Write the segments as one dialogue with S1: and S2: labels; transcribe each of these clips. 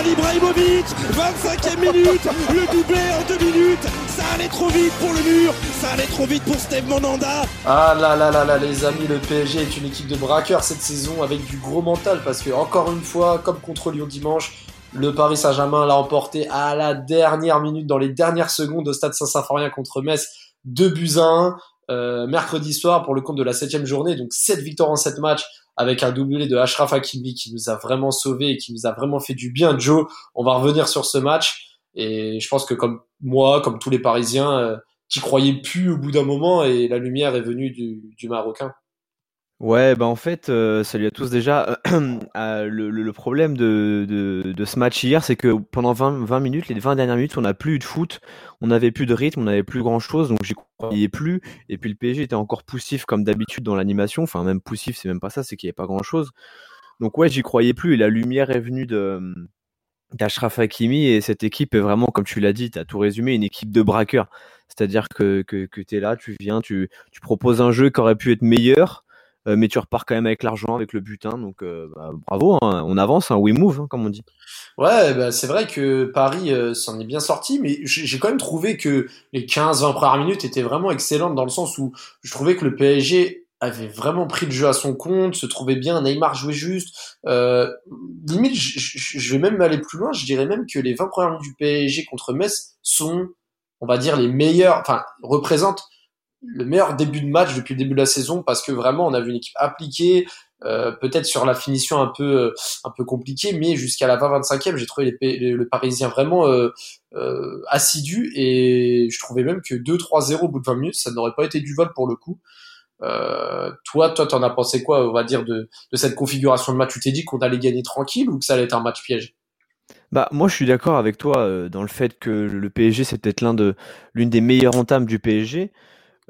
S1: Zlatan Ibrahimovic 25e minute Le doublé en deux minutes. Ça allait trop vite pour le mur Ça allait trop vite pour Steve Monanda
S2: Ah là là là là les amis, le PSG est une équipe de braqueurs cette saison avec du gros mental parce que encore une fois, comme contre Lyon dimanche, le Paris Saint-Germain l'a emporté à la dernière minute, dans les dernières secondes au stade Saint-Symphorien contre Metz, 2 buts à 1, euh, mercredi soir pour le compte de la septième journée, donc 7 victoires en 7 matchs avec un doublé de Ashraf Hakimi qui nous a vraiment sauvés et qui nous a vraiment fait du bien. Joe, on va revenir sur ce match et je pense que comme moi, comme tous les Parisiens, euh, qui croyais plus au bout d'un moment et la lumière est venue du, du Marocain.
S3: Ouais, bah en fait, euh, salut à tous déjà. Euh, le, le- le problème de, de, de ce match hier, c'est que pendant 20, 20 minutes, les 20 dernières minutes, on n'a plus eu de foot, on n'avait plus de rythme, on n'avait plus grand chose, donc j'y croyais plus. Et puis le PSG était encore poussif comme d'habitude dans l'animation, enfin même poussif, c'est même pas ça, c'est qu'il n'y avait pas grand chose. Donc ouais, j'y croyais plus et la lumière est venue de d'Ashraf Hakimi et cette équipe est vraiment, comme tu l'as dit, tu as tout résumé, une équipe de braqueurs. C'est-à-dire que, que, que tu es là, tu viens, tu, tu proposes un jeu qui aurait pu être meilleur, mais tu repars quand même avec l'argent, avec le butin. Donc euh, bah, bravo, hein, on avance, hein, we move, hein, comme on dit.
S2: Ouais, bah, c'est vrai que Paris euh, s'en est bien sorti, mais j'ai quand même trouvé que les 15-20 premières minutes étaient vraiment excellentes dans le sens où je trouvais que le PSG avait vraiment pris le jeu à son compte, se trouvait bien, Neymar jouait juste. Euh, limite, je vais même aller plus loin, je dirais même que les 20 premières minutes du PSG contre Metz sont, on va dire, les meilleurs, enfin, représentent le meilleur début de match depuis le début de la saison parce que vraiment on a vu une équipe appliquée, euh, peut-être sur la finition un peu euh, un peu compliquée, mais jusqu'à la 20-25e, j'ai trouvé le Parisien vraiment euh, assidu et je trouvais même que 2-3-0 au bout de 20 minutes, ça n'aurait pas été du vol pour le coup. Toi, toi, t'en as pensé quoi, on va dire, de, de cette configuration de match? Tu t'es dit qu'on allait gagner tranquille ou que ça allait être un match piège?
S3: Bah moi je suis d'accord avec toi dans le fait que le PSG c'est peut-être l'un de l'une des meilleures entames du PSG.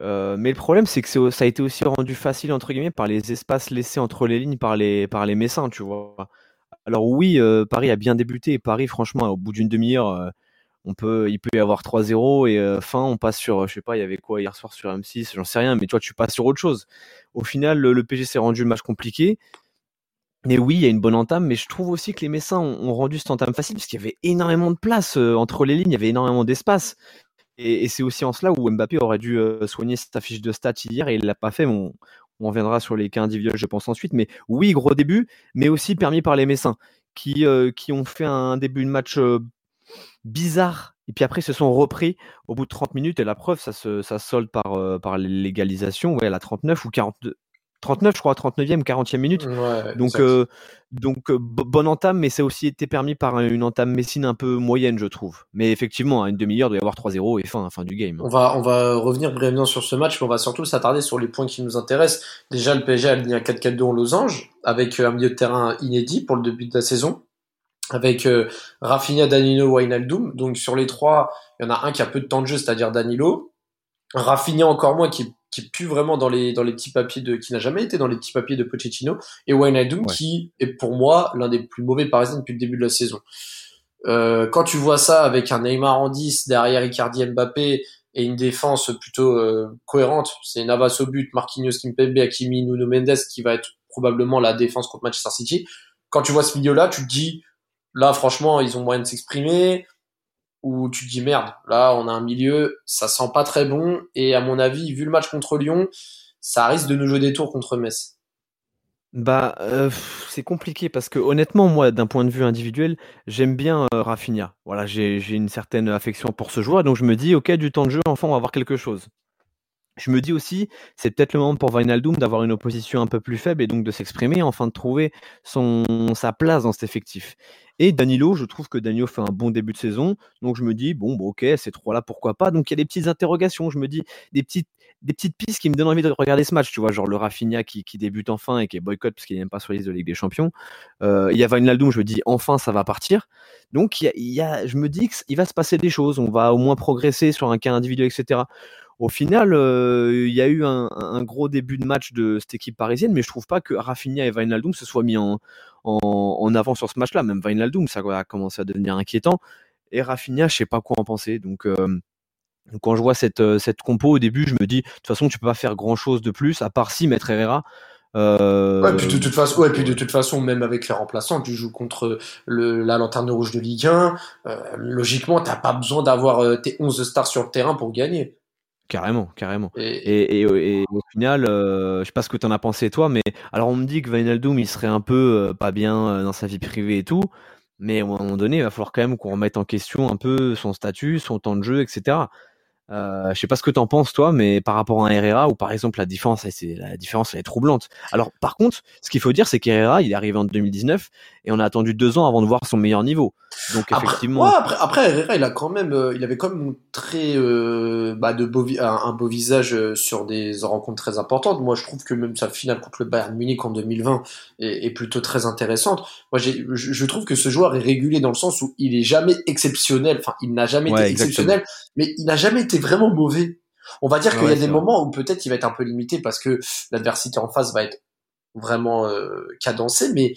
S3: Euh, mais le problème c'est que ça a été aussi rendu facile entre guillemets par les espaces laissés entre les lignes par les par les Messins, tu vois. Alors oui, euh, Paris a bien débuté Paris franchement au bout d'une demi-heure euh, peut il peut y avoir 3-0 et fin on passe sur je sais pas, il y avait quoi hier soir sur M6, j'en sais rien mais toi tu passes sur autre chose. Au final le, le PSG s'est rendu le match compliqué. Mais oui, il y a une bonne entame, mais je trouve aussi que les Messins ont, ont rendu cette entame facile parce qu'il y avait énormément de place entre les lignes, il y avait énormément d'espace. Et, c'est aussi en cela où Mbappé aurait dû euh, soigner sa fiche de stats hier et il l'a pas fait. On, on reviendra sur les cas individuels, je pense, ensuite. Mais oui, gros début, mais aussi permis par les Messins qui, euh, qui ont fait un début de match euh, bizarre. Et puis après, ils se sont repris au bout de 30 minutes. Et la preuve, ça se ça solde par, par l'égalisation ouais, à la 39 ou 42. 39, je crois, 39e, 40e minute.
S2: Ouais,
S3: Donc, euh, donc euh, bo- bonne entame, mais ça a aussi été permis par un- une entame Messine un peu moyenne, je trouve. Mais effectivement, à une demi-heure, il doit y avoir 3-0 et fin, fin du game.
S2: On va, on va revenir brièvement sur ce match, mais on va surtout s'attarder sur les points qui nous intéressent. Déjà, le PSG a aligné un 4-4-2 en losange, avec euh, un milieu de terrain inédit pour le début de la saison, avec euh, Rafinha, Danilo, Wijnaldum. Donc sur les trois, il y en a un qui a peu de temps de jeu, c'est-à-dire Danilo. Rafinha encore moins, qui, qui plus vraiment dans les, dans les petits papiers de, qui n'a jamais été dans les petits papiers de Pochettino. Et Wijnaldum,
S3: Ouais.
S2: qui est pour moi l'un des plus mauvais parisiens depuis le début de la saison. Euh, quand tu vois ça avec un Neymar en 10 derrière Icardi Mbappé et une défense plutôt euh, cohérente, c'est Navas au but, Marquinhos, Kimpembe, Hakimi, Nuno Mendes qui va être probablement la défense contre Manchester City. Quand tu vois ce milieu-là, tu te dis là franchement ils ont moyen de s'exprimer ou tu dis merde, là on a un milieu, ça sent pas très bon et à mon avis vu le match contre Lyon, ça risque de nous jouer des tours contre Metz.
S3: Bah, euh, c'est compliqué parce que honnêtement, moi, d'un point de vue individuel, j'aime bien euh. Voilà, j'ai une certaine affection pour ce joueur, donc je me dis, ok, du temps de jeu, enfin, on va avoir quelque chose. Je me dis aussi, c'est peut-être le moment pour Wijnaldum d'avoir une opposition un peu plus faible et donc de s'exprimer, enfin de trouver sa place dans cet effectif. Et Danilo, je trouve que Danilo fait un bon début de saison, donc je me dis, bon, bon ok, ces trois-là, pourquoi pas? Donc il y a des petites interrogations, je me dis, des petites, des pistes qui me donnent envie de regarder ce match, tu vois, genre le Rafinha qui, débute enfin et qui est boycott parce qu'il n'aime pas sur la liste de Ligue des Champions. Euh, il y a Wijnaldum, je me dis, enfin, ça va partir. Donc y a, il y a- je me dis qu'il va se passer des choses, on va au moins progresser sur un cas individuel, etc. au final, il y a eu un, gros début de match de cette équipe parisienne, mais je trouve pas que Rafinha et Wijnaldum se soient mis en, en, avant sur ce match-là. Même Wijnaldum, ça a commencé à devenir inquiétant. Et Rafinha, je sais pas quoi en penser. Donc, quand je vois cette, cette compo au début, je me dis, de toute façon, tu peux pas faire grand-chose de plus, à part si mettre Herrera.
S2: Euh... Ouais, puis de toute façon, ouais, puis de toute façon, même avec les remplaçants, tu joues contre le, la lanterne rouge de Ligue 1. Euh, logiquement, t'as pas besoin d'avoir euh, tes 11 stars sur le terrain pour gagner.
S3: Carrément, carrément. Et, et, et, au final, euh, je sais pas ce que t'en as pensé toi, mais alors on me dit que Wijnaldum il serait un peu euh, pas bien dans sa vie privée et tout, mais à un moment donné, il va falloir quand même qu'on remette en question un peu son statut, son temps de jeu, etc. Euh, je sais pas ce que t'en penses toi, mais par rapport à un Herrera ou par exemple la différence, c'est la différence elle est troublante. Alors par contre, ce qu'il faut dire, c'est qu'Herrera il est arrivé en 2019 et on a attendu deux ans avant de voir son meilleur niveau. Donc effectivement.
S2: Après, après, Herrera il a quand même, euh, il avait quand même très euh, bah, de beau, un, beau visage euh, sur des rencontres très importantes. Moi je trouve que même sa finale contre le Bayern Munich en 2020 est, est plutôt très intéressante. Moi je, je trouve que ce joueur est régulier dans le sens où il est jamais exceptionnel. Enfin il n'a jamais été exceptionnel, mais il n'a jamais été vraiment mauvais. On va dire qu'il y a des moments où peut-être il va être un peu limité parce que l'adversité en face va être vraiment euh, cadencée, mais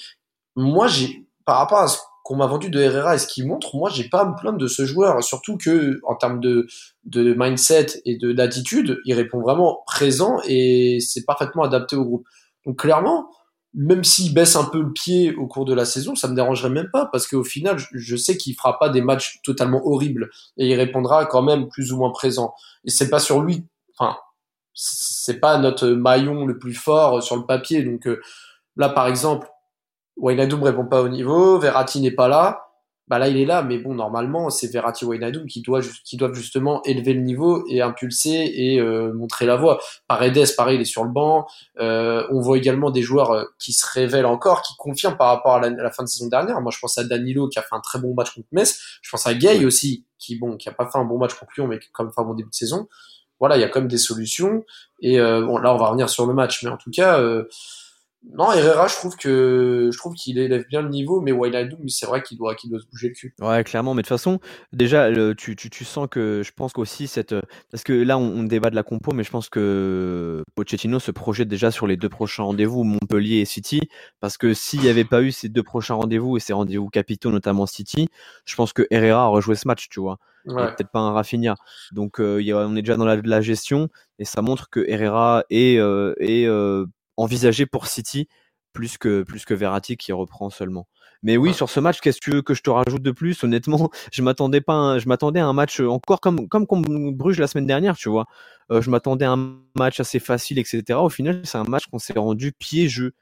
S2: moi j'ai par rapport à ce qu'on m'a vendu de Herrera et ce qu'il montre, moi j'ai pas à me plaindre de ce joueur, surtout que en termes de, de mindset et de d'attitude, il répond vraiment présent et c'est parfaitement adapté au groupe. Donc clairement, même s'il baisse un peu le pied au cours de la saison, ça me dérangerait même pas parce qu'au final, je sais qu'il fera pas des matchs totalement horribles et il répondra quand même plus ou moins présent. Et c'est pas sur lui, enfin, c'est pas notre maillon le plus fort sur le papier. Donc euh, là, par exemple, Wijnaldum répond pas au niveau, Verratti n'est pas là bah là il est là, mais bon normalement c'est Verratti Wijnaldum qui doit qui doivent justement élever le niveau et impulser et euh, montrer la voie. Paredes pareil il est sur le banc. Euh, on voit également des joueurs euh, qui se révèlent encore, qui confirment par rapport à la, fin de saison dernière. Moi je pense à Danilo qui a fait un très bon match contre Metz. Je pense à Gay aussi qui bon qui a pas fait un bon match contre Lyon mais qui a quand même fait un bon début de saison. Voilà il y a quand même des solutions et bon là on va revenir sur le match mais en tout cas non, Herrera, je trouve que je trouve qu'il élève bien le niveau, mais Wijnaldum, c'est vrai qu'il doit, qu'il doit se bouger le cul.
S3: Ouais, clairement. Mais de toute façon, déjà, tu, tu, tu, sens que je pense qu'aussi cette, parce que là, on, débat de la compo, mais je pense que Pochettino se projette déjà sur les deux prochains rendez-vous, Montpellier et City, parce que s'il n'y avait pas eu ces deux prochains rendez-vous et ces rendez-vous capitaux, notamment City, je pense que Herrera aurait joué ce match, tu vois. Peut-être pas un Rafinha. Donc, euh, on est déjà dans la, la, gestion et ça montre que Herrera est, euh, est euh, envisagé pour City plus que plus que Verratti qui reprend seulement. Mais oui, sur ce match, qu'est-ce que tu veux que je te rajoute de plus? Honnêtement, je m'attendais pas, je m'attendais à un match encore comme comme contre Bruges la semaine dernière, tu vois. Euh, je m'attendais à un match assez facile, etc. Au final, c'est un match qu'on s'est rendu piégeux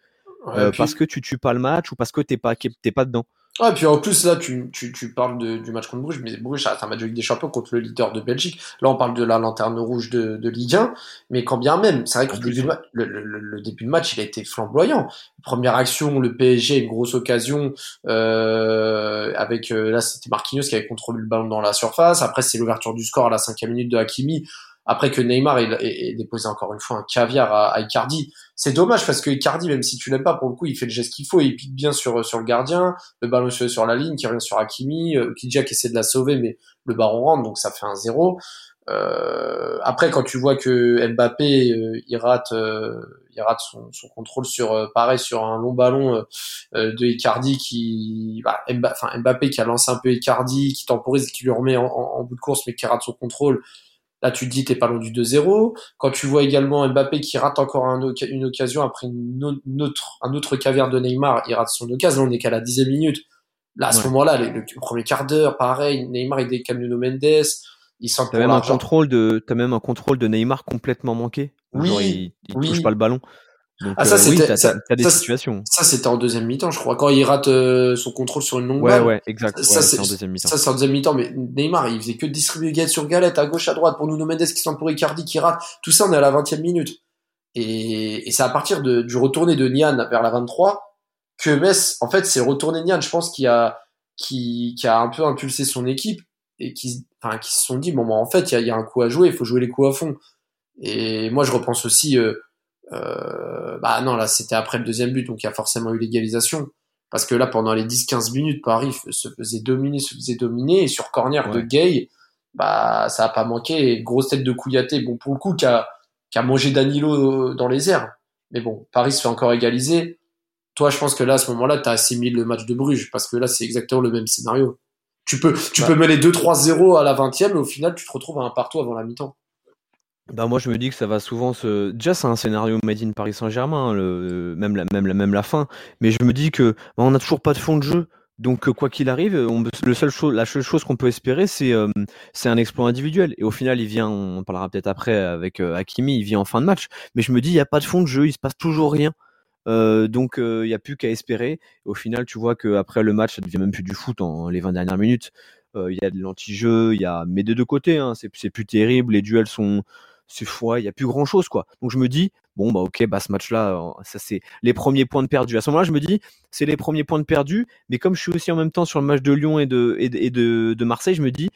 S3: euh, parce que tu tues pas le match ou parce que t'es pas t'es pas dedans.
S2: Ah, et puis en plus, là, tu, tu, tu parles du match contre Bruges, mais Bruges, c'est un match de des Champions contre le leader de Belgique. Là, on parle de la lanterne rouge de, de Ligue 1, mais quand bien même, c'est vrai que le début, le, le, début de match, il a été flamboyant. Première action, le PSG, une grosse occasion, euh, avec, euh, là, c'était Marquinhos qui avait contrôlé le ballon dans la surface. Après, c'est l'ouverture du score à la cinquième minute de Hakimi. Après que Neymar ait, déposé encore une fois un caviar à, Icardi, c'est dommage parce que Icardi, même si tu l'aimes pas, pour le coup, il fait le geste qu'il faut, il pique bien sur sur le gardien, le ballon sur, la ligne, qui revient sur Hakimi, euh, Kijak essaie de la sauver, mais le ballon rentre, donc ça fait un zéro. Euh, après, quand tu vois que Mbappé, euh, il rate, euh, il rate son, son, contrôle sur, euh, pareil, sur un long ballon de Icardi qui, bah, Mbappé qui a lancé un peu Icardi, qui temporise, qui lui remet en, en bout de course, mais qui rate son contrôle. Là, tu te dis, t'es pas loin du 2-0. Quand tu vois également Mbappé qui rate encore une occasion après une autre, un autre caviar de Neymar, il rate son occasion. Là, on est qu'à la dixième minute. Là, à ce moment-là, le, premier quart d'heure, pareil, Neymar, il décale Nuno Mendes. Il sent
S3: T'as même un contrôle de, t'as même un contrôle de Neymar complètement manqué. Oui. Genre, il, il touche pas le ballon
S2: ah, ça, c'était, ça, des situations. Ça, c'était en deuxième mi-temps, je crois. Quand il rate euh, son contrôle sur une longue
S3: ouais, balle. Ouais, exact. Ça, c'est en deuxième mi-temps.
S2: Ça, c'est en deuxième mi-temps. Mais Neymar, il faisait que distribuer galette sur galette, à gauche, à droite, pour Nuno Mendes qui sont pour Icardi qui rate. Tout ça, on est à la 20 e minute. Et, et c'est à partir de, du retourné de Nian vers la 23 que Metz, en fait, c'est retourné Nian, je pense, qui a, qui, qui a un peu impulsé son équipe et qui, enfin, qui se sont dit, bon, bah, en fait, il y a, y a, un coup à jouer, il faut jouer les coups à fond. Et moi, je repense aussi, euh, euh, bah non, là c'était après le deuxième but, donc il y a forcément eu l'égalisation. Parce que là, pendant les 10-15 minutes, Paris se faisait dominer, se faisait dominer, et sur corner de Gay, bah ça a pas manqué. grosse tête de Kouyaté, bon pour le coup, qui a, qui a mangé Danilo dans les airs. Mais bon, Paris se fait encore égaliser. Toi, je pense que là, à ce moment-là, tu as assimilé le match de Bruges, parce que là, c'est exactement le même scénario. Tu peux, tu bah. peux mener 2-3-0 à la 20e, mais au final, tu te retrouves à un partout avant la mi-temps.
S3: Bah moi je me dis que ça va souvent se. Déjà c'est un scénario made in Paris Saint-Germain, même, la, même, la, même la fin. Mais je me dis que bah, on n'a toujours pas de fond de jeu. Donc quoi qu'il arrive, le seul la seule chose qu'on peut espérer, c'est euh, c'est un exploit individuel. Et au final, il vient, on parlera peut-être après avec euh, Hakimi, il vient en fin de match. Mais je me dis, il n'y a pas de fond de jeu, il se passe toujours rien. Euh, donc il n'y a plus qu'à espérer. au final, tu vois qu'après le match, ça devient même plus du foot en les 20 dernières minutes. Il y a de l'anti-jeu, il y a mais des deux côtés, hein, c'est plus terrible. Les duels sont c'est fou, il y a plus grand chose quoi. Donc je me dis bon bah ok bah ce match là ça c'est les premiers points de perdus. À ce moment-là je me dis c'est les premiers points de perdus, mais comme je suis aussi en même temps sur le match de Lyon et de Marseille, je me dis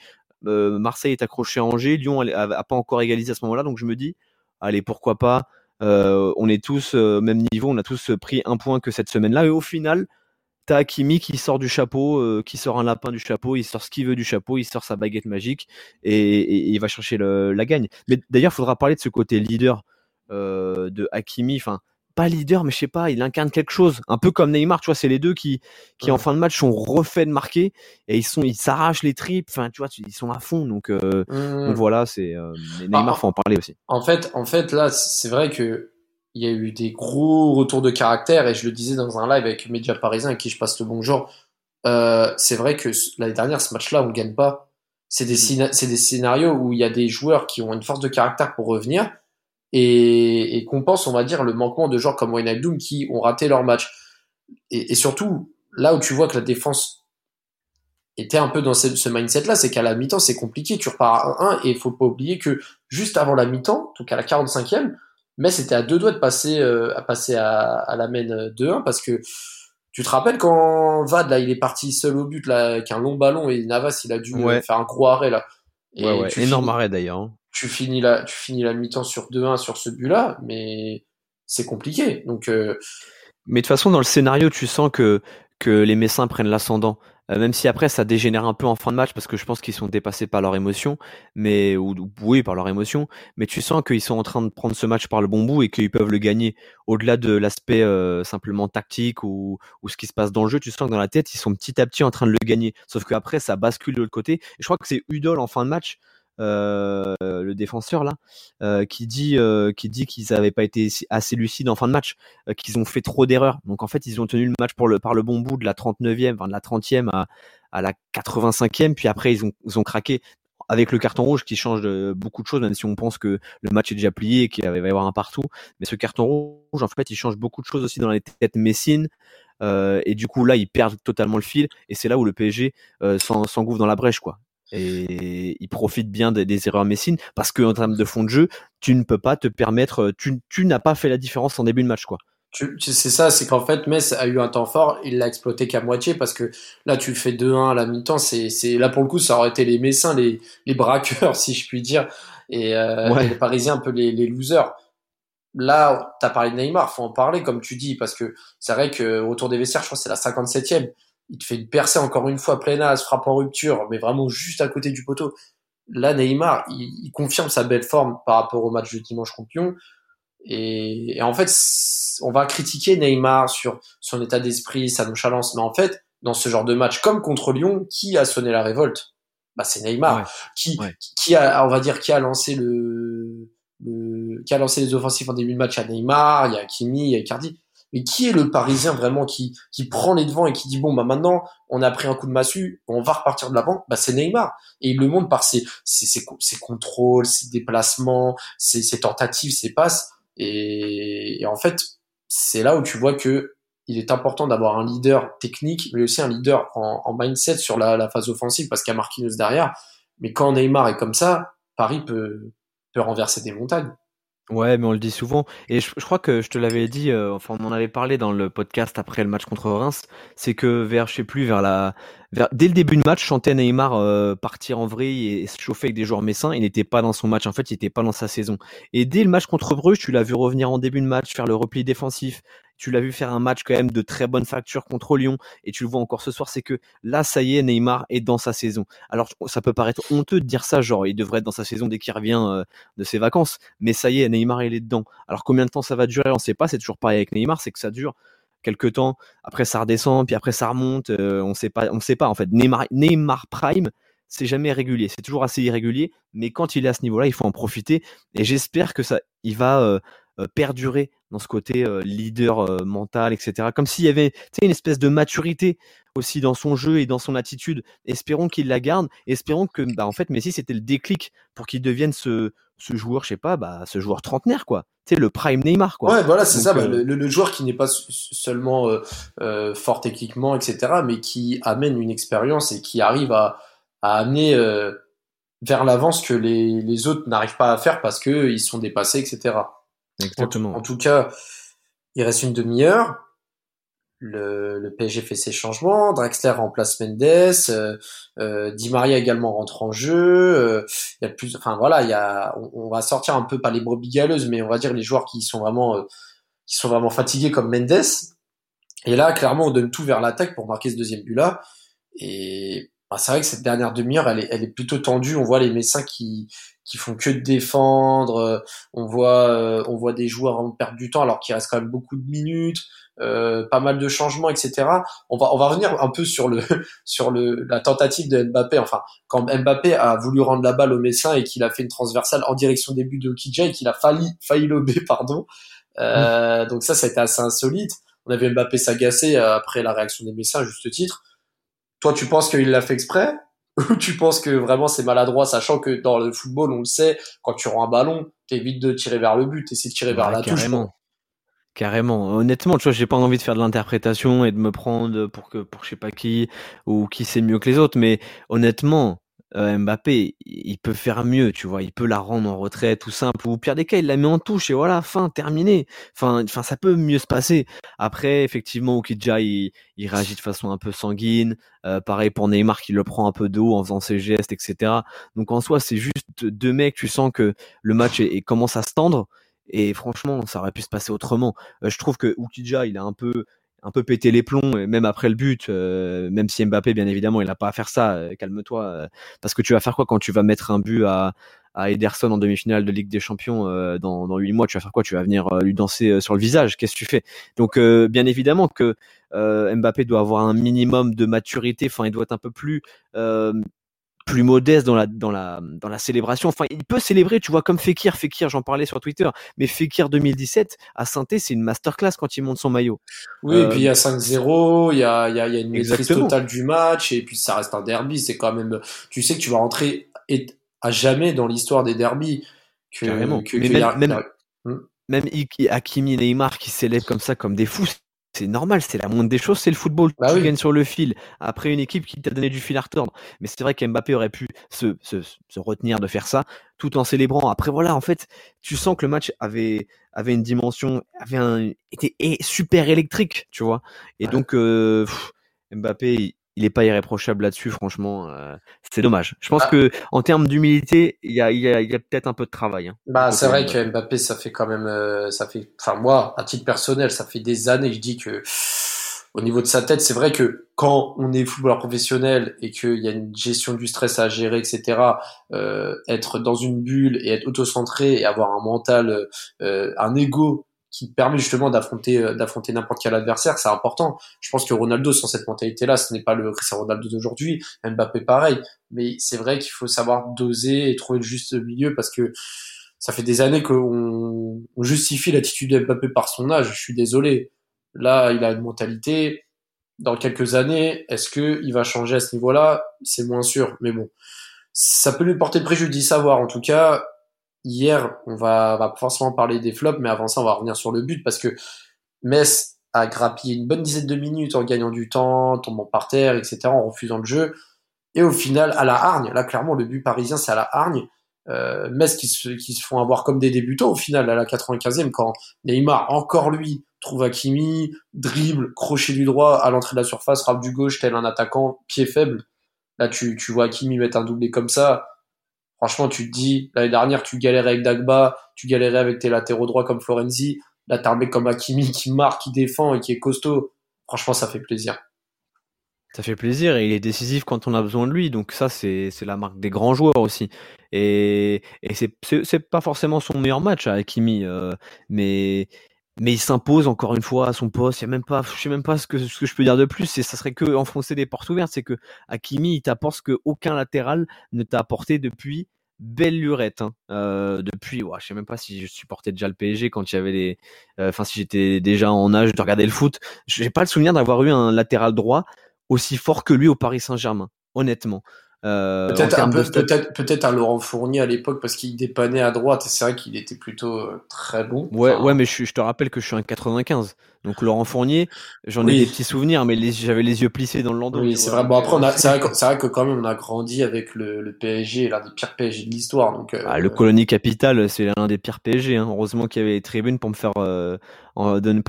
S3: euh, Marseille est accroché à Angers, Lyon a, pas encore égalisé à ce moment-là, donc je me dis allez pourquoi pas. Euh, on est tous au même niveau, on a tous pris un point que cette semaine-là et au final T'as Hakimi qui sort du chapeau, euh, qui sort un lapin du chapeau, il sort ce qu'il veut du chapeau, il sort sa baguette magique et, il va chercher la gagne. Mais d'ailleurs, il faudra parler de ce côté leader euh, de Hakimi. Enfin, pas leader, mais je sais pas, il incarne quelque chose. Un peu comme Neymar, tu vois, c'est les deux qui, qui en fin de match sont refait de marquer et ils sont, ils s'arrachent les tripes. Enfin, tu vois, ils sont à fond. Donc, euh, mmh. voilà, c'est Neymar, bah, faut en parler aussi.
S2: En fait, en fait, là, c'est vrai que il y a eu des gros retours de caractère et je le disais dans un live avec Média Parisien à qui je passe le bonjour. Euh, c'est vrai que l'année dernière, ce match-là, on gagne pas. C'est des, mm. c'est des scénarios où il y a des joueurs qui ont une force de caractère pour revenir et, et qu'on pense, on va dire, le manquement de joueurs comme Wijnaldum qui ont raté leur match. Et, et, surtout, là où tu vois que la défense était un peu dans ce, ce mindset-là, c'est qu'à la mi-temps, c'est compliqué. Tu repars à 1 et il faut pas oublier que juste avant la mi-temps, donc à la 45e, mais c'était à deux doigts de passer euh, à passer à, à la main 2-1 parce que tu te rappelles quand Vad là il est parti seul au but là avec un long ballon et Navas il a dû euh, faire un gros arrêt là.
S3: Et ouais, ouais. énorme arrêt d'ailleurs. Hein.
S2: Tu finis la tu finis la mi-temps sur 2-1 sur ce but là mais c'est compliqué. Donc euh...
S3: mais de toute façon dans le scénario tu sens que que les Messins prennent l'ascendant. Euh, même si après ça dégénère un peu en fin de match parce que je pense qu'ils sont dépassés par leur émotion, mais ou, oui par leur émotion, mais tu sens qu'ils sont en train de prendre ce match par le bon bout et qu'ils peuvent le gagner au-delà de l'aspect euh, simplement tactique ou, ou ce qui se passe dans le jeu. Tu sens que dans la tête ils sont petit à petit en train de le gagner, sauf qu'après ça bascule de l'autre côté. Et je crois que c'est Udol en fin de match le défenseur là, euh, qui dit euh, qui dit qu'ils n'avaient pas été assez lucides en fin de match, qu'ils ont fait trop d'erreurs. Donc en fait, ils ont tenu le match pour le, par le bon bout de la 39e, enfin de la 30e à, à la 85e, puis après ils ont, ils ont craqué avec le carton rouge qui change beaucoup de choses, même si on pense que le match est déjà plié et qu'il va y avoir un partout. Mais ce carton rouge, en fait, il change beaucoup de choses aussi dans les têtes Messine. Euh, et du coup, là, ils perdent totalement le fil. Et c'est là où le PSG euh, s'engouffre dans la brèche, quoi et il profite bien des, erreurs Messine parce qu'en termes de fond de jeu, tu ne peux pas te permettre, tu, tu n'as pas fait la différence en début de match, quoi.
S2: C'est ça, c'est qu'en fait, Metz a eu un temps fort, il l'a exploité qu'à moitié parce que là, tu fais 2-1 à la mi-temps, c'est, c'est, là pour le coup, ça aurait été les Messins, les, les braqueurs, si je puis dire, et, euh, les Parisiens, un peu les, les losers. Là, t'as parlé de Neymar, faut en parler, comme tu dis, parce que c'est vrai que autour des vestiaires, je crois que c'est la 57e il te fait une percée encore une fois pleine as, frappe en rupture, mais vraiment juste à côté du poteau. Là, Neymar, il, confirme sa belle forme par rapport au match de dimanche contre Lyon. Et, en fait, on va critiquer Neymar sur son état d'esprit, sa nonchalance, mais en fait, dans ce genre de match comme contre Lyon, qui a sonné la révolte? Bah, c'est Neymar, qui qui a, on va dire, qui a lancé le, le, qui a lancé les offensifs en début de match à Neymar, il y a Kimi, il y a Icardi. Mais qui est le Parisien vraiment qui, qui prend les devants et qui dit bon bah maintenant on a pris un coup de massue, on va repartir de l'avant, bah c'est Neymar et il le montre par ses, ses, ses, contrôles, ses déplacements, ses, ses tentatives, ses passes et, en fait c'est là où tu vois que il est important d'avoir un leader technique, mais aussi un leader en, en mindset sur la, la, phase offensive parce qu'il y a Marquinhos derrière. Mais quand Neymar est comme ça, Paris peut, peut renverser des montagnes.
S3: Ouais, mais on le dit souvent. Et je, crois que je te l'avais dit, euh, enfin, on en avait parlé dans le podcast après le match contre Reims. C'est que vers, je sais plus, vers la, vers, dès le début du match, chantait Neymar euh, partir en vrille et, se chauffer avec des joueurs messins. Il n'était pas dans son match. En fait, il n'était pas dans sa saison. Et dès le match contre Bruges, tu l'as vu revenir en début de match, faire le repli défensif. Tu l'as vu faire un match quand même de très bonne facture contre Lyon, et tu le vois encore ce soir, c'est que là, ça y est, Neymar est dans sa saison. Alors, ça peut paraître honteux de dire ça, genre, il devrait être dans sa saison dès qu'il revient euh, de ses vacances, mais ça y est, Neymar, il est dedans. Alors, combien de temps ça va durer, on sait pas, c'est toujours pareil avec Neymar, c'est que ça dure quelques temps, après ça redescend, puis après ça remonte, euh, on sait pas, on sait pas, en fait. Neymar, Prime, c'est jamais régulier, c'est toujours assez irrégulier, mais quand il est à ce niveau-là, il faut en profiter, et j'espère que ça, va euh, perdurer dans ce côté euh, leader mental, etc. Comme s'il y avait une espèce de maturité aussi dans son jeu et dans son attitude. Espérons qu'il la garde. Espérons que, bah, en fait, Messi, c'était le déclic pour qu'il devienne ce, ce joueur, je sais pas, bah, ce joueur trentenaire, quoi. Tu sais, le prime Neymar, quoi.
S2: Ouais, voilà, c'est ça. Bah, le, le, joueur qui n'est pas seulement euh, fort techniquement, etc., mais qui amène une expérience et qui arrive à, à amener vers l'avance que les, les autres n'arrivent pas à faire parce que ils sont dépassés, etc.
S3: Exactement.
S2: En, tout cas, il reste une demi-heure. Le, le, PSG fait ses changements. Draxler remplace Mendes. Euh, euh, Di Maria également rentre en jeu. Euh, il y a plus, enfin voilà, il y a, on, va sortir un peu pas les brebis galeuses, mais on va dire les joueurs qui sont vraiment, euh, qui sont vraiment fatigués comme Mendes. Et là, clairement, on donne tout vers l'attaque pour marquer ce deuxième but là. Et c'est vrai que cette dernière demi-heure, elle est, elle est plutôt tendue. On voit les Messins qui, qui font que de défendre. Euh, on voit, euh, on voit des joueurs en perdre du temps alors qu'il reste quand même beaucoup de minutes, euh, pas mal de changements, etc. On va, on va revenir un peu sur le, sur le, la tentative de Mbappé. Enfin, quand Mbappé a voulu rendre la balle au Messin et qu'il a fait une transversale en direction des buts de Okidja et qu'il a failli, failli lober, pardon. Euh, Donc ça, c'était assez insolite. On avait Mbappé s'agacer après la réaction des Messins, à juste titre. Toi, tu penses qu'il l'a fait exprès? Ou tu penses que vraiment c'est maladroit, sachant que dans le football, on le sait, quand tu rends un ballon, t'évites de tirer vers le but, t'essaies de tirer vers la
S3: carrément. touche. Carrément. Honnêtement, tu vois, j'ai pas envie de faire de l'interprétation et de me prendre pour que pour je sais pas qui ou qui sait mieux que les autres, mais honnêtement, euh, Mbappé, il peut faire mieux, tu vois, il peut la rendre en retrait tout simple, ou pire des cas, il la met en touche et voilà, fin, terminé. Enfin, enfin, ça peut mieux se passer. Après, effectivement, Okidja, il, il réagit de façon un peu sanguine. Euh, pareil pour Neymar qui le prend un peu de haut en faisant ses gestes, etc. Donc en soi, c'est juste deux mecs, tu sens que le match est, commence à se tendre. Et franchement, ça aurait pu se passer autrement. Euh, je trouve que Ukidja, il a un peu, un peu pété les plombs, même après le but, euh, même si Mbappé, bien évidemment, il n'a pas à faire ça, euh, calme-toi, euh, parce que tu vas faire quoi quand tu vas mettre un but à, à Ederson en demi-finale de Ligue des Champions dans, dans 8 mois, tu vas faire quoi? Tu vas venir lui danser sur le visage, qu'est-ce que tu fais? Donc bien évidemment que Mbappé doit avoir un minimum de maturité, enfin il doit être un peu plus plus modeste dans la dans la dans la célébration. Enfin, il peut célébrer, tu vois, comme Fekir. Fekir, j'en parlais sur Twitter, mais Fekir 2017 à saint c'est une masterclass quand il monte son maillot.
S2: Oui, et puis il y a 5-0, il y a il y a, y a une maîtrise totale du match, et puis ça reste un derby. C'est quand même, tu sais que tu vas rentrer à jamais dans l'histoire des. Que,
S3: Que, mais même, même, hmm. même Hakimi Neymar qui célèbrent comme ça comme des fous, c'est normal, c'est la moindre des choses, c'est le football. Bah tu gagnes sur le fil après une équipe qui t'a donné du fil à retordre. Mais c'est vrai qu'Mbappé aurait pu se, se, se, retenir de faire ça tout en célébrant. Après voilà, en fait, tu sens que le match avait avait une dimension, avait un était super électrique, tu vois. Et donc euh, Mbappé, il est pas irréprochable là-dessus, franchement. Euh, c'est dommage. Je pense ah. que en termes d'humilité, il y a, y a, y a peut-être un peu de travail. Hein.
S2: Bah, c'est vrai que Mbappé, ça fait quand même, euh, ça fait, enfin moi, à titre personnel, ça fait des années que je dis que au niveau de sa tête, c'est vrai que quand on est footballeur professionnel et qu'il y a une gestion du stress à gérer, etc., euh, être dans une bulle et être auto-centré et avoir un mental, euh, un ego qui permet justement d'affronter euh, d'affronter n'importe quel adversaire, c'est important. Je pense que Ronaldo sans cette mentalité-là, ce n'est pas le Cristiano Ronaldo d'aujourd'hui. Mbappé pareil, mais c'est vrai qu'il faut savoir doser et trouver le juste milieu parce que ça fait des années qu'on on justifie l'attitude de Mbappé par son âge. Je suis désolé. Là, il a une mentalité. Dans quelques années, est-ce que il va changer à ce niveau-là? C'est moins sûr, mais bon, ça peut lui porter préjudice à voir. En tout cas, hier, on va, va forcément parler des flops, mais avant ça, on va revenir sur le but parce que Metz a grappillé une bonne dizaine de minutes en gagnant du temps, tombant par terre, etc., en refusant le jeu. Et au final, à la hargne, là clairement, le but parisien, c'est à la hargne. Euh, qui se, qui se font avoir comme des débutants au final, à la 95e, quand Neymar, encore lui, trouve Hakimi, dribble, crochet du droit à l'entrée de la surface, frappe du gauche, tel un attaquant, pied faible. Là, tu, tu vois Hakimi mettre un doublé comme ça Franchement, tu te dis, l'année dernière, tu galérais avec Dagba, tu galérais avec tes latéraux droits comme Florenzi. là t'as comme Hakimi qui marque, qui défend et qui est costaud. Franchement, ça fait plaisir.
S3: Ça fait plaisir et il est décisif quand on a besoin de lui. Donc ça, c'est la marque des grands joueurs aussi. Et, et c'est pas forcément son meilleur match à Hakimi, euh, mais mais il s'impose encore une fois à son poste. Il y même pas, je sais même pas ce que, ce que je peux dire de plus. Et ça serait que enfoncer des portes ouvertes. C'est que Hakimi, il t'apporte ce que aucun latéral ne t'a apporté depuis belle lurette. Hein. Euh, depuis, ouais, je sais même pas si je supportais déjà le PSG quand il y avait les, euh, enfin si j'étais déjà en âge de regarder le foot. J'ai pas le souvenir d'avoir eu un latéral droit aussi fort que lui au Paris Saint-Germain, honnêtement.
S2: Euh, peut-être un, peut-être, peut-être un Laurent Fournier à l'époque parce qu'il dépannait à droite et c'est vrai qu'il était plutôt très bon.
S3: Ouais, ouais, mais je, je, te rappelle que je suis un 95. Donc Laurent Fournier, j'en ai des petits souvenirs, mais j'avais les yeux plissés dans le landau.
S2: Oui, c'est vrai. Bon après, c'est vrai, vrai, que quand même on a grandi avec le, le PSG, l'un des pires PSG de l'histoire. Donc
S3: euh, ah, le Colonie Capital, c'est l'un des pires PSG. Hein. Heureusement qu'il y avait les tribunes pour me faire, euh, pour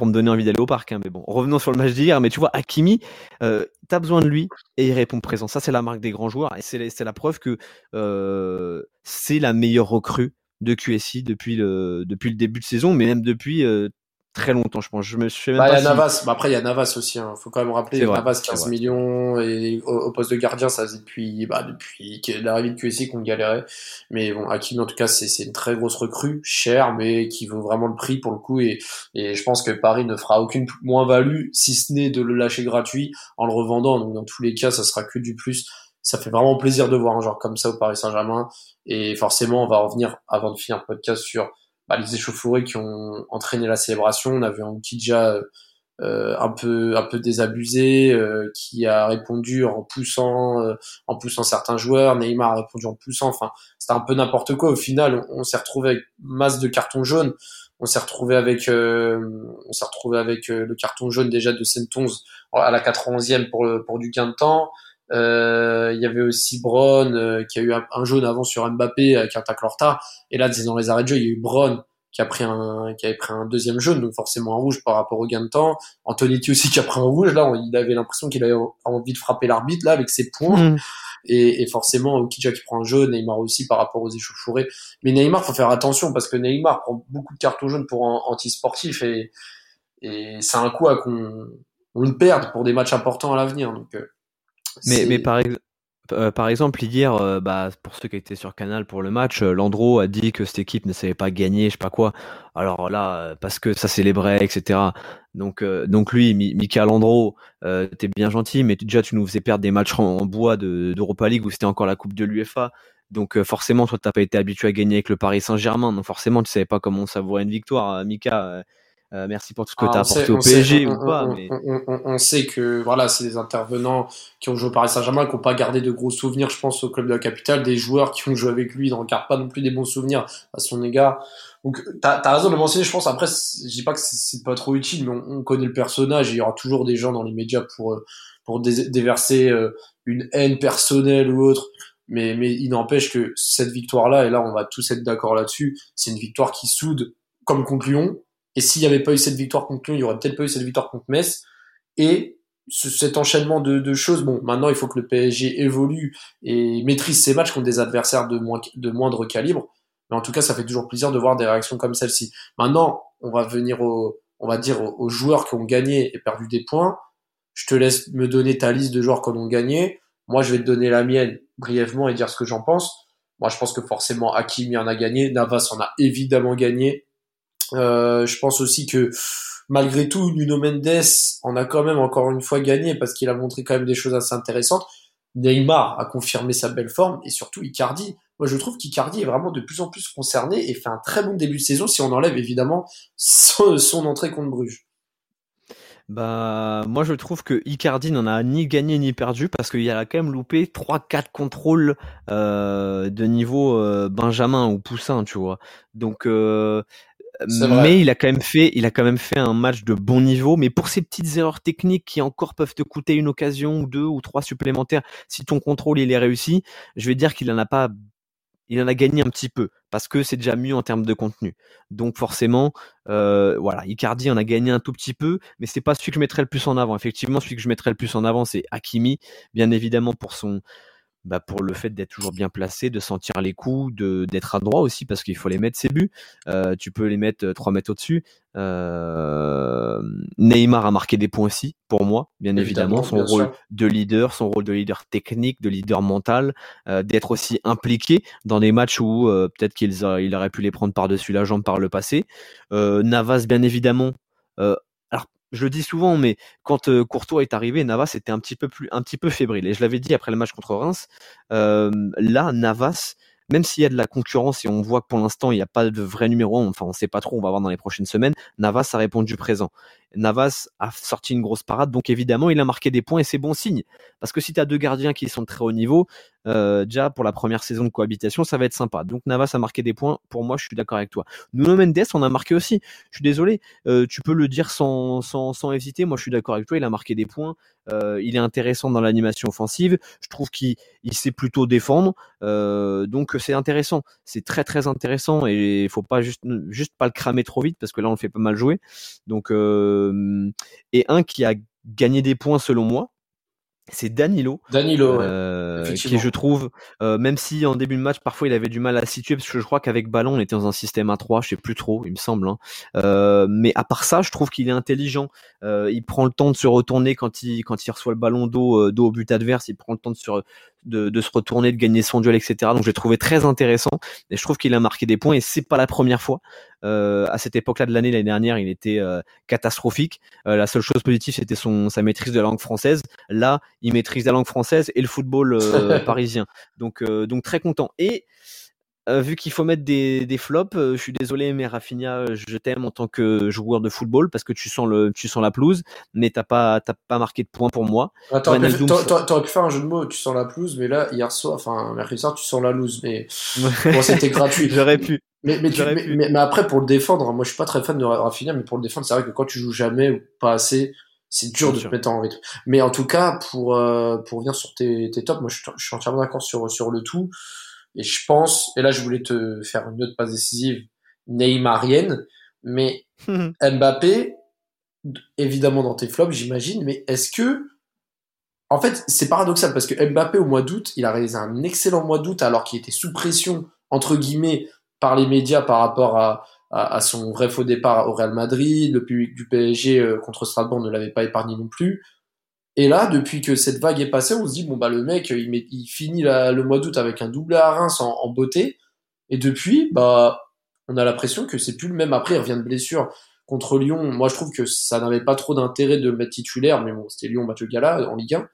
S3: me donner envie d'aller au parc. Hein. Mais bon, revenons sur le match d'hier. Mais tu vois, Hakimi, euh, t'as besoin de lui et il répond présent. Ça, c'est la marque des grands joueurs et c'est la preuve que euh, c'est la meilleure recrue de QSI depuis le depuis le début de saison, mais même depuis euh, très longtemps, je pense. Je me suis
S2: bah, il y a Navas. Bah, après, il y a Navas aussi. Hein. Faut quand même rappeler. Navas, 15 millions et au, poste de gardien, ça faisait depuis, bah, depuis l'arrivée de QSI qu'on galérait. Mais bon, Hakimi, en tout cas, c'est, c'est une très grosse recrue, chère, mais qui vaut vraiment le prix pour le coup. Et, et je pense que Paris ne fera aucune moins-value, si ce n'est de le lâcher gratuit en le revendant. Donc, dans tous les cas, ça sera que du plus. Ça fait vraiment plaisir de voir un genre comme ça au Paris Saint-Germain. Et forcément, on va revenir avant de finir le podcast sur bah, les échauffourées qui ont entraîné la célébration. On a vu un déjà euh, un peu un peu désabusé euh, qui a répondu en poussant euh, en poussant certains joueurs. Neymar a répondu en poussant. Enfin c'était un peu n'importe quoi. Au final on, s'est retrouvé avec masse de cartons jaunes. On s'est retrouvé avec on s'est retrouvé avec le carton jaune déjà de Sentonz à la 91e pour pour du gain de temps euh, il y avait aussi Brown euh, qui a eu un, jaune avant sur Mbappé avec un tacle en retard. Et là, dans les arrêts de jeu, il y a eu Brown qui a pris un qui avait pris un deuxième jaune, donc forcément un rouge par rapport au gain de temps. Antonetti aussi qui a pris un rouge. Là, il avait l'impression qu'il avait envie de frapper l'arbitre là avec ses poings. Mm. Et, et, forcément, Okidja qui prend un jaune, Neymar aussi par rapport aux échauffourées. Mais Neymar, faut faire attention parce que Neymar prend beaucoup de cartons jaunes pour anti-sportif et, et c'est un coup à qu'on on le perde pour des matchs importants à l'avenir. Donc, euh,
S3: mais, mais par, euh, par exemple, hier, euh, bah, pour ceux qui étaient sur Canal pour le match, euh, Landreau a dit que cette équipe ne savait pas gagner, je sais pas quoi. Alors là, parce que ça célébrait, etc. Donc, donc lui, Mika Landreau, t'es bien gentil, mais déjà tu nous faisais perdre des matchs en, bois d'Europa League où c'était encore la Coupe de l'UEFA. Donc forcément, toi, t'as pas été habitué à gagner avec le Paris Saint-Germain. Donc forcément, tu savais pas comment on savourait une victoire, Mika. Euh, merci pour tout ce que ah, tu as apporté au PSG ou pas.
S2: On, sait que voilà, c'est des intervenants qui ont joué au Paris Saint-Germain, qui n'ont pas gardé de gros souvenirs, je pense, au club de la capitale. Des joueurs qui ont joué avec lui n'en gardent pas non plus des bons souvenirs à son égard. Donc, tu as, raison de mentionner, je pense. Après, je dis pas que c'est pas trop utile, mais on, connaît le personnage et il y aura toujours des gens dans les médias pour, euh, pour déverser euh, une haine personnelle ou autre. Mais, mais il n'empêche que cette victoire-là, et là, on va tous être d'accord là-dessus, c'est une victoire qui soude comme conclusion et s'il n'y avait pas eu cette victoire contre Lyon, il y aurait peut-être pas eu cette victoire contre Metz. Et cet enchaînement de, choses, bon, maintenant il faut que le PSG évolue et maîtrise ses matchs contre des adversaires de, moins, de moindre calibre. Mais en tout cas, ça fait toujours plaisir de voir des réactions comme celle-ci. Maintenant, on va venir au, on va dire aux, joueurs qui ont gagné et perdu des points. Je te laisse me donner ta liste de joueurs qui ont gagné. Moi, je vais te donner la mienne brièvement et dire ce que j'en pense. Moi, je pense que forcément, Hakimi en a gagné. Navas en a évidemment gagné. Euh, je pense aussi que malgré tout, Nuno Mendes en a quand même encore une fois gagné parce qu'il a montré quand même des choses assez intéressantes. Neymar a confirmé sa belle forme et surtout Icardi. Moi, je trouve qu'Icardi est vraiment de plus en plus concerné et fait un très bon début de saison si on enlève évidemment son, entrée contre Bruges.
S3: Bah, moi je trouve que Icardi n'en a ni gagné ni perdu parce qu'il a quand même loupé 3-4 contrôles euh, de niveau euh, Benjamin ou Poussin, tu vois. Donc mais il a quand même fait, il a quand même fait un match de bon niveau. Mais pour ces petites erreurs techniques qui encore peuvent te coûter une occasion ou deux ou trois supplémentaires, si ton contrôle il est réussi, je vais dire qu'il en a pas, il en a gagné un petit peu parce que c'est déjà mieux en termes de contenu. Donc forcément, euh, voilà, Icardi en a gagné un tout petit peu, mais c'est pas celui que je mettrais le plus en avant. Effectivement, celui que je mettrais le plus en avant, c'est Hakimi, bien évidemment pour son bah, pour le fait d'être toujours bien placé, de sentir les coups, de d'être à droit aussi parce qu'il faut les mettre ses buts. Euh, tu peux les mettre 3 mètres au-dessus. Euh, Neymar a marqué des points aussi pour moi, bien évidemment, son rôle de leader, son rôle de leader technique, de leader mental, euh, d'être aussi impliqué dans des matchs où euh, peut-être qu'il il aurait pu les prendre par-dessus la jambe par le passé. Euh, Navas, bien évidemment, alors je le dis souvent, mais quand Courtois est arrivé, Navas était un petit peu plus, un petit peu fébrile. Et je l'avais dit après le match contre Reims. là, Navas, même s'il y a de la concurrence et on voit que pour l'instant il n'y a pas de vrai numéro, enfin on sait pas trop, on va voir dans les prochaines semaines. Navas a répondu présent. Navas a sorti une grosse parade, donc évidemment il a marqué des points et c'est bon signe. Parce que si tu as deux gardiens qui sont très haut niveau, euh, déjà pour la première saison de cohabitation, ça va être sympa. Donc Navas a marqué des points, pour moi je suis d'accord avec toi. Nuno Mendes on a marqué aussi, je suis désolé, euh, tu peux le dire sans, sans, sans hésiter, moi je suis d'accord avec toi, il a marqué des points, euh, il est intéressant dans l'animation offensive, je trouve qu'il il sait plutôt défendre, donc c'est intéressant, c'est très très intéressant. Et il faut pas juste, juste pas le cramer trop vite parce que là on le fait pas mal jouer. Donc et un qui a gagné des points selon moi, c'est Danilo.
S2: Danilo,
S3: euh, qui je trouve, euh, même si en début de match parfois il avait du mal à situer, parce que je crois qu'avec ballon on était dans un système à 3 je sais plus trop, il me semble. Hein. Euh, mais à part ça, je trouve qu'il est intelligent. Euh, il prend le temps de se retourner quand il quand il reçoit le ballon dos dos au but adverse. Il prend le temps de se de, de se retourner, de gagner son duel, etc. Donc je l'ai trouvé très intéressant et je trouve qu'il a marqué des points et c'est pas la première fois. Euh, à cette époque-là de l'année, l'année dernière, il était euh, catastrophique. Euh, la seule chose positive, c'était son sa maîtrise de la langue française. Là, il maîtrise la langue française et le football parisien. Donc donc très content. Et euh, vu qu'il faut mettre des, des flops, euh, je suis désolé, mais Rafinha, euh, je t'aime en tant que joueur de football parce que tu sens le, tu sens la pelouse, mais t'as pas, t'as pas marqué de points pour moi.
S2: Attends, t'aurais pu faire un jeu de mots, tu sens la pelouse, mais là, hier soir, enfin, mercredi soir, tu sens la loose, mais bon, c'était gratuit.
S3: J'aurais pu.
S2: Mais, mais, mais, mais, après, pour le défendre, moi, je suis pas très fan de Rafinha, mais pour le défendre, c'est vrai que quand tu joues jamais ou pas assez, c'est dur de te mettre en rythme. Mais en tout cas, pour, pour venir sur tes, tes tops, moi, je, je suis entièrement d'accord sur, sur le tout. Et je pense, et là je voulais te faire une autre passe décisive neymarienne, mais Mbappé, évidemment dans tes flops, j'imagine, mais est-ce que, en fait, c'est paradoxal parce que Mbappé au mois d'août, il a réalisé un excellent mois d'août alors qu'il était sous pression entre guillemets par les médias par rapport à, à, son vrai faux départ au Real Madrid, le public du PSG euh, contre Strasbourg ne l'avait pas épargné non plus. Et là, depuis que cette vague est passée, on se dit bon bah le mec, il, finit le mois d'août avec un doublé à Reims en, beauté. Et depuis, bah on a l'impression que c'est plus le même. Après, il revient de blessure contre Lyon. Moi, je trouve que ça n'avait pas trop d'intérêt de le mettre titulaire, mais bon, c'était Lyon le gala en Ligue 1.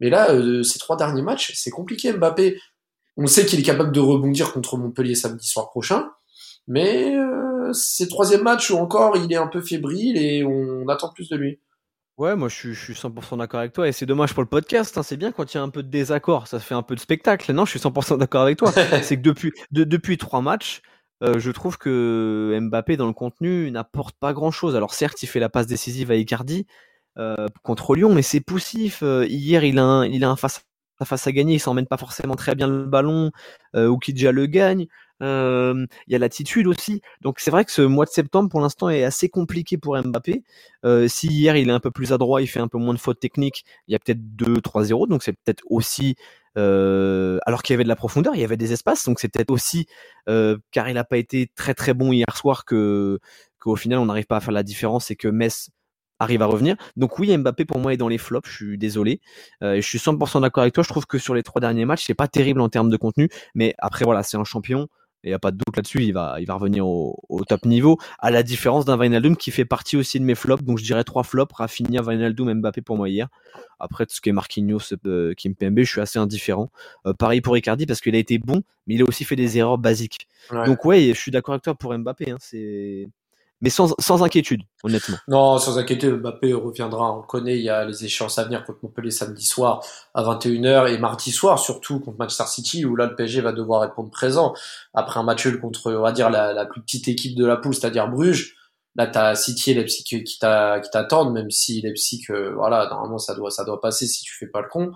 S2: Mais là, euh, ces trois derniers matchs, c'est compliqué. Mbappé, on sait qu'il est capable de rebondir contre Montpellier samedi soir prochain, mais euh, ces troisième matchs où encore il est un peu fébrile et on attend plus de lui.
S3: Ouais, moi je suis, je suis 100% d'accord avec toi et c'est dommage pour le podcast. Hein. C'est bien quand il y a un peu de désaccord, ça fait un peu de spectacle. Non, je suis 100% d'accord avec toi. c'est que depuis, depuis trois matchs, euh, je trouve que Mbappé dans le contenu n'apporte pas grand-chose. Alors certes, il fait la passe décisive à Icardi euh, contre Lyon, mais c'est poussif. Euh, hier, il a un, il a un face à face à gagner, il s'emmène pas forcément très bien le ballon, euh, ou qui déjà le gagne. Euh, il y a l'attitude aussi. Donc c'est vrai que ce mois de septembre pour l'instant est assez compliqué pour Mbappé. Euh, si hier il est un peu plus adroit, il fait un peu moins de fautes techniques, il y a peut-être 2-3-0, donc c'est peut-être aussi euh, alors qu'il y avait de la profondeur, il y avait des espaces, donc c'est peut-être aussi car il n'a pas été très très bon hier soir que qu'au final on n'arrive pas à faire la différence et que Metz arrive à revenir. Donc oui, Mbappé pour moi est dans les flops, je suis désolé. Euh, je suis 100% d'accord avec toi, je trouve que sur les trois derniers matchs, c'est pas terrible en termes de contenu, mais après voilà, c'est un champion. Il n'y a pas de doute là-dessus, il va, il va revenir au, top niveau, à la différence d'un Wijnaldum qui fait partie aussi de mes flops, donc je dirais trois flops, Rafinha, Wijnaldum, Mbappé pour moi hier. Après, tout ce qui est Marquinhos, euh, Kim Pembe, je suis assez indifférent. Euh, pareil pour Icardi parce qu'il a été bon, mais il a aussi fait des erreurs basiques. Donc ouais, je suis d'accord avec toi pour Mbappé, hein, c'est mais sans, sans inquiétude, honnêtement.
S2: Non, sans inquiétude, Mbappé reviendra. On connaît, il y a les échéances à venir contre Montpellier samedi soir à 21h et mardi soir, surtout contre Manchester City, où là, le PSG va devoir répondre présent. Après un match contre, on va dire, la, la plus petite équipe de la poule, c'est-à-dire Bruges. Là, t'as City et Leipzig qui t'attendent, même si Leipzig, euh, voilà, normalement, ça doit, ça doit passer si tu fais pas le con.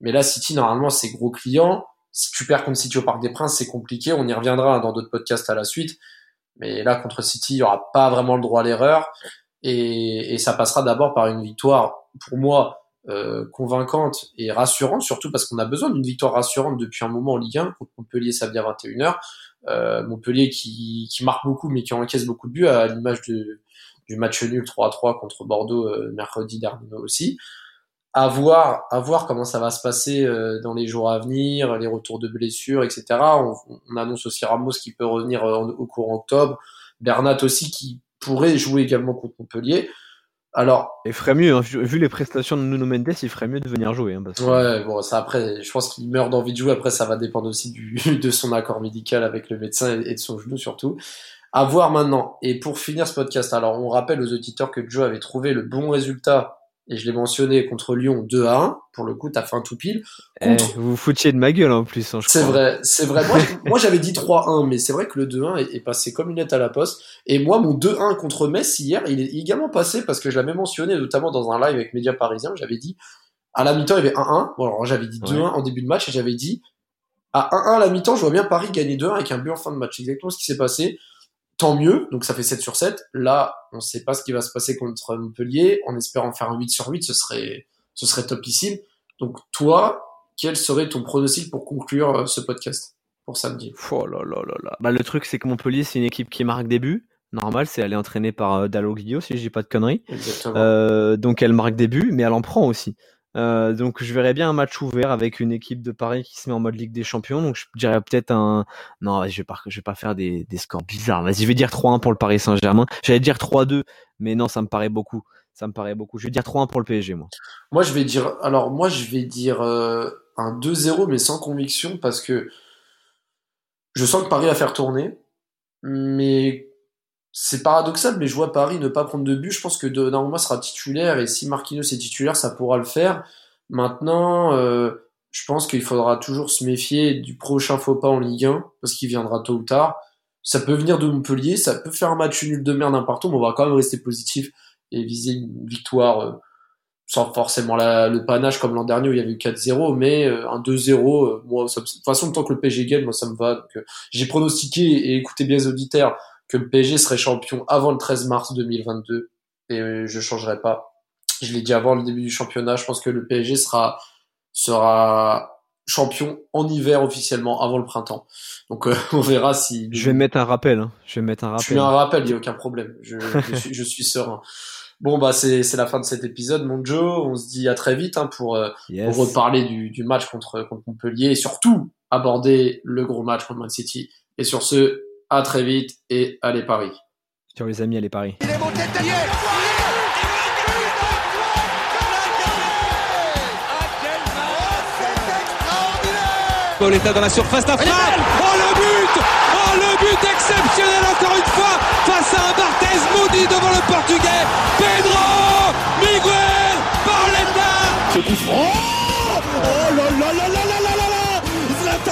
S2: Mais là, City, normalement, c'est gros client. Si tu perds contre City au Parc des Princes, c'est compliqué. On y reviendra dans d'autres podcasts à la suite. Mais là, contre City, il n'y aura pas vraiment le droit à l'erreur. Et, ça passera d'abord par une victoire, pour moi, euh, convaincante et rassurante, surtout parce qu'on a besoin d'une victoire rassurante depuis un moment en Ligue 1 contre Montpellier samedi à 21h. Euh, Montpellier qui, marque beaucoup mais qui encaisse beaucoup de buts à l'image du match nul 3-3 contre Bordeaux euh, mercredi dernier aussi. À voir, à voir comment ça va se passer euh, dans les jours à venir, les retours de blessures, etc. On, on annonce aussi Ramos qui peut revenir au courant octobre, Bernat aussi qui pourrait jouer également contre Montpellier. Alors,
S3: il ferait mieux, hein. vu les prestations de Nuno Mendes, il ferait mieux de venir jouer. Hein,
S2: Ouais, bon, ça après, je pense qu'il meurt d'envie de jouer. Après, ça va dépendre aussi du, de son accord médical avec le médecin et de son genou surtout. À voir maintenant. Et pour finir ce podcast, alors on rappelle aux auditeurs que Joe avait trouvé le bon résultat et je l'ai mentionné contre Lyon 2 à 1. Pour le coup, t'as fait un tout pile.
S3: Eh, vous vous foutiez de ma gueule en plus. Hein,
S2: c'est vrai, c'est vrai. Moi, j'avais dit 3-1, mais c'est vrai que le 2-1 est, est, passé comme une lettre à la poste. Et moi, mon 2-1 contre Metz hier, il est également passé parce que je l'avais mentionné, notamment dans un live avec Média Parisien. J'avais dit à la mi-temps, il y avait 1-1. Bon, alors j'avais dit 2-1 en début de match et j'avais dit à 1-1 à la mi-temps, je vois bien Paris gagner 2-1 avec un but en fin de match. Exactement ce qui s'est passé tant mieux, donc ça fait 7 sur 7. Là, on ne sait pas ce qui va se passer contre Montpellier, en espérant faire un 8 sur 8, ce serait, ce serait topissime. Donc toi, quel serait ton pronostic pour conclure euh, ce podcast pour samedi?
S3: Oh là là là là. Bah, Le truc, c'est que Montpellier, c'est une équipe qui marque des buts. Normal, c'est elle est entraînée par euh, Dalo Guillot, si je dis pas de conneries. Euh, donc elle marque des buts, mais elle en prend aussi. Euh, donc je verrais bien un match ouvert avec une équipe de Paris qui se met en mode Ligue des Champions. Donc je dirais peut-être un. Non, je vais pas, vais pas faire des, des scores bizarres. Vas-y, je vais dire 3-1 pour le Paris Saint-Germain. J'allais dire 3-2, mais non, ça me paraît beaucoup. Ça me paraît beaucoup. Je vais dire 3-1 pour le PSG, moi.
S2: Moi, je vais dire. Alors moi, je vais dire euh, un 2-0, mais sans conviction parce que je sens que Paris va faire tourner, mais c'est paradoxal, mais je vois Paris ne pas prendre de but. Je pense que Donnarumma sera titulaire et si Marquinhos est titulaire, ça pourra le faire. Maintenant, euh, je pense qu'il faudra toujours se méfier du prochain faux pas en Ligue 1 parce qu'il viendra tôt ou tard. Ça peut venir de Montpellier, ça peut faire un match nul de merde n'importe où, mais on va quand même rester positif et viser une victoire euh, sans forcément le panache comme l'an dernier où il y avait eu 4-0, mais euh, un 2-0, moi, de toute façon, tant que le PSG gagne, moi, ça me va. j'ai pronostiqué, et écoutez bien les auditeurs, que le PSG serait champion avant le 13 mars 2022 et euh, je changerai pas. Je l'ai dit avant le début du championnat, je pense que le PSG sera sera champion en hiver officiellement avant le printemps. Donc euh, on verra si.
S3: Je vais mettre un rappel. Hein. Je vais mettre un rappel.
S2: Je mets un rappel, il y a aucun problème. Je, suis, je suis serein. Bon bah c'est c'est la fin de cet épisode, mon Joe. On se dit à très vite hein, pour, euh, pour reparler du, du match contre contre Montpellier et surtout aborder le gros match contre Man City. Et sur ce, à très vite et allez Paris.
S3: Sur les amis, allez Paris. Il est monté
S4: Pauletta dans la surface d'affaire. Oh le but. Oh le but exceptionnel encore une fois face à un Barthez maudit devant le portugais. Pedro Miguel Pauletta
S1: Ce coup franc. Oh